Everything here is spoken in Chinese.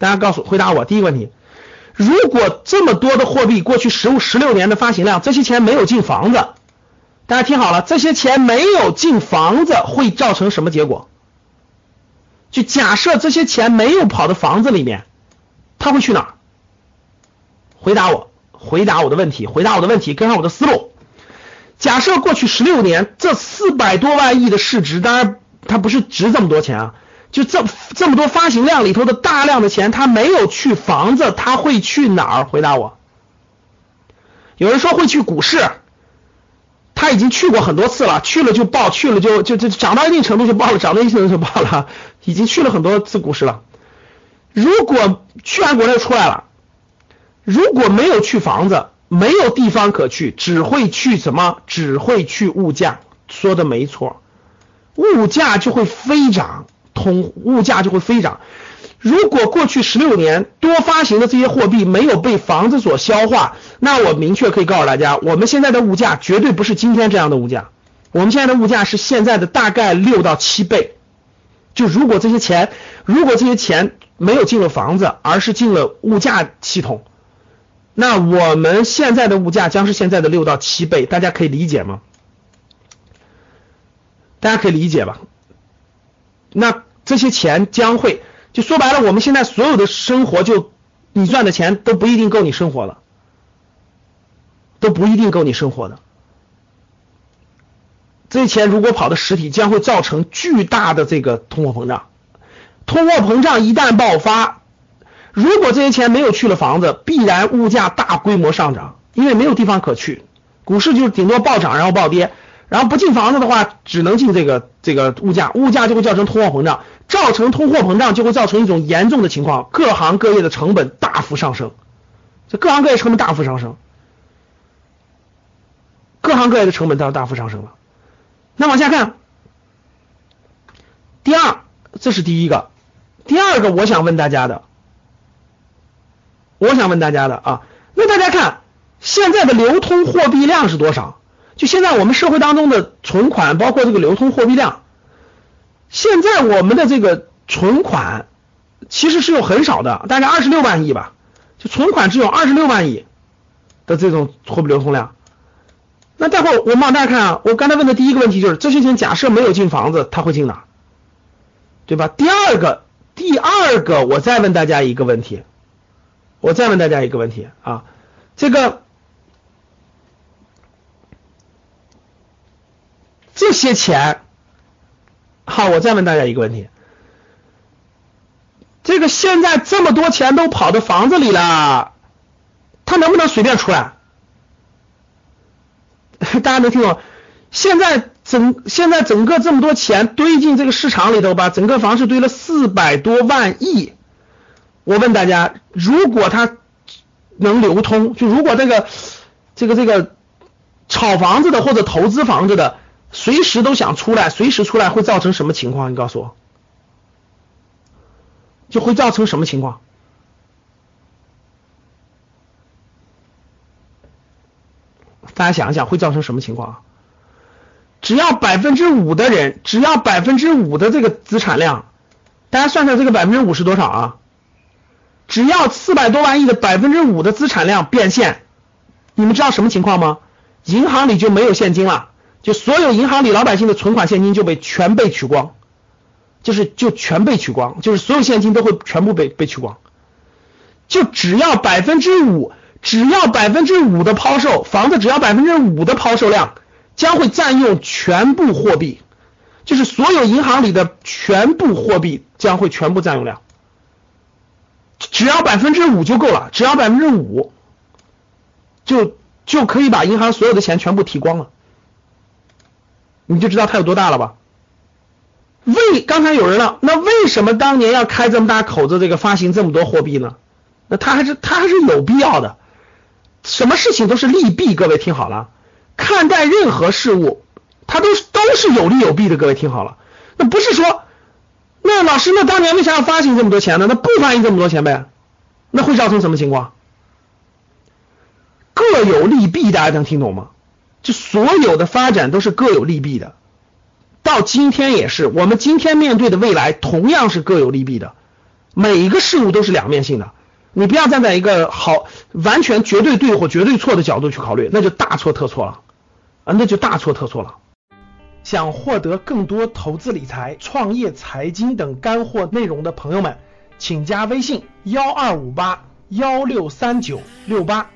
大家告诉回答我。第一个问题，如果这么多的货币过去十五十六年的发行量，这些钱没有进房子，大家听好了，这些钱没有进房子会造成什么结果？就假设这些钱没有跑到房子里面，它会去哪儿？回答我，回答我的问题，回答我的问题，跟上我的思路。假设过去十六年这四百多万亿的市值，当然它不是值这么多钱啊，就这这么多发行量里头的大量的钱，他没有去房子，他会去哪儿？回答我。有人说会去股市，他已经去过很多次了，去了就爆，去了就就就涨到一定程度就爆了，涨到一定程度就爆了，已经去了很多次股市了。如果去完国内出来了，如果没有去房子，没有地方可去，只会去什么？只会去物价。说的没错，物价就会飞涨，通物价就会飞涨。如果过去十六年多发行的这些货币没有被房子所消化，那我明确可以告诉大家，我们现在的物价绝对不是今天这样的物价，我们现在的物价是现在的大概六到七倍。就如果这些钱，如果这些钱没有进了房子，而是进了物价系统，那我们现在的物价将是现在的六到七倍，大家可以理解吗？大家可以理解吧？那这些钱将会，就说白了，我们现在所有的生活，就你赚的钱都不一定够你生活了，都不一定够你生活的。这些钱如果跑到实体，将会造成巨大的这个通货膨胀。通货膨胀一旦爆发，如果这些钱没有去了房子，必然物价大规模上涨，因为没有地方可去。股市就是顶多暴涨然后暴跌，然后不进房子的话，只能进这个这个物价，物价就会造成通货膨胀，造成通货膨胀就会造成一种严重的情况，各行各业的成本大幅上升，这各行各业成本大幅上升，各行各业的成本都要大幅上升了。那往下看，第二，这是第一个，第二个我想问大家的，我想问大家的啊，那大家看现在的流通货币量是多少？就现在我们社会当中的存款，包括这个流通货币量，现在我们的这个存款其实是有很少的，大概二十六万亿吧，就存款只有二十六万亿的这种货币流通量。那待会儿我们往大家看啊，我刚才问的第一个问题就是这些钱假设没有进房子，它会进哪？对吧？第二个，第二个，我再问大家一个问题，我再问大家一个问题啊，这个些钱，好，我再问大家一个问题，这个现在这么多钱都跑到房子里了，他能不能随便出来？大家能听懂？现在整现在整个这么多钱堆进这个市场里头吧，整个房市堆了四百多万亿。我问大家，如果他能流通，就如果这个这个这个炒房子的或者投资房子的，随时都想出来，随时出来会造成什么情况？你告诉我，就会造成什么情况？大家想一想，会造成什么情况？只要百分之五的人，只要百分之五的这个资产量，大家算算这个百分之五是多少啊？只要四百多万亿的百分之五的资产量变现，你们知道什么情况吗？银行里就没有现金了，就所有银行里老百姓的存款现金就被全被取光，就是就全被取光，就是所有现金都会全部被被取光，就只要百分之五。只要百分之五的抛售，房子只要百分之五的抛售量，将会占用全部货币，就是所有银行里的全部货币将会全部占用量，只要百分之五就够了，只要百分之五，就就可以把银行所有的钱全部提光了，你就知道它有多大了吧？为刚才有人了，那为什么当年要开这么大口子，这个发行这么多货币呢？那他还是他还是有必要的。什么事情都是利弊，各位听好了，看待任何事物，它都是都是有利有弊的。各位听好了，那不是说，那老师，那当年为啥要发行这么多钱呢？那不发行这么多钱呗？那会造成什么情况？各有利弊，大家能听懂吗？就所有的发展都是各有利弊的，到今天也是，我们今天面对的未来同样是各有利弊的，每一个事物都是两面性的。你不要站在一个好完全绝对对或绝对错的角度去考虑，那就大错特错了啊，那就大错特错了。想获得更多投资理财、创业、财经等干货内容的朋友们，请加微信幺二五八幺六三九六八。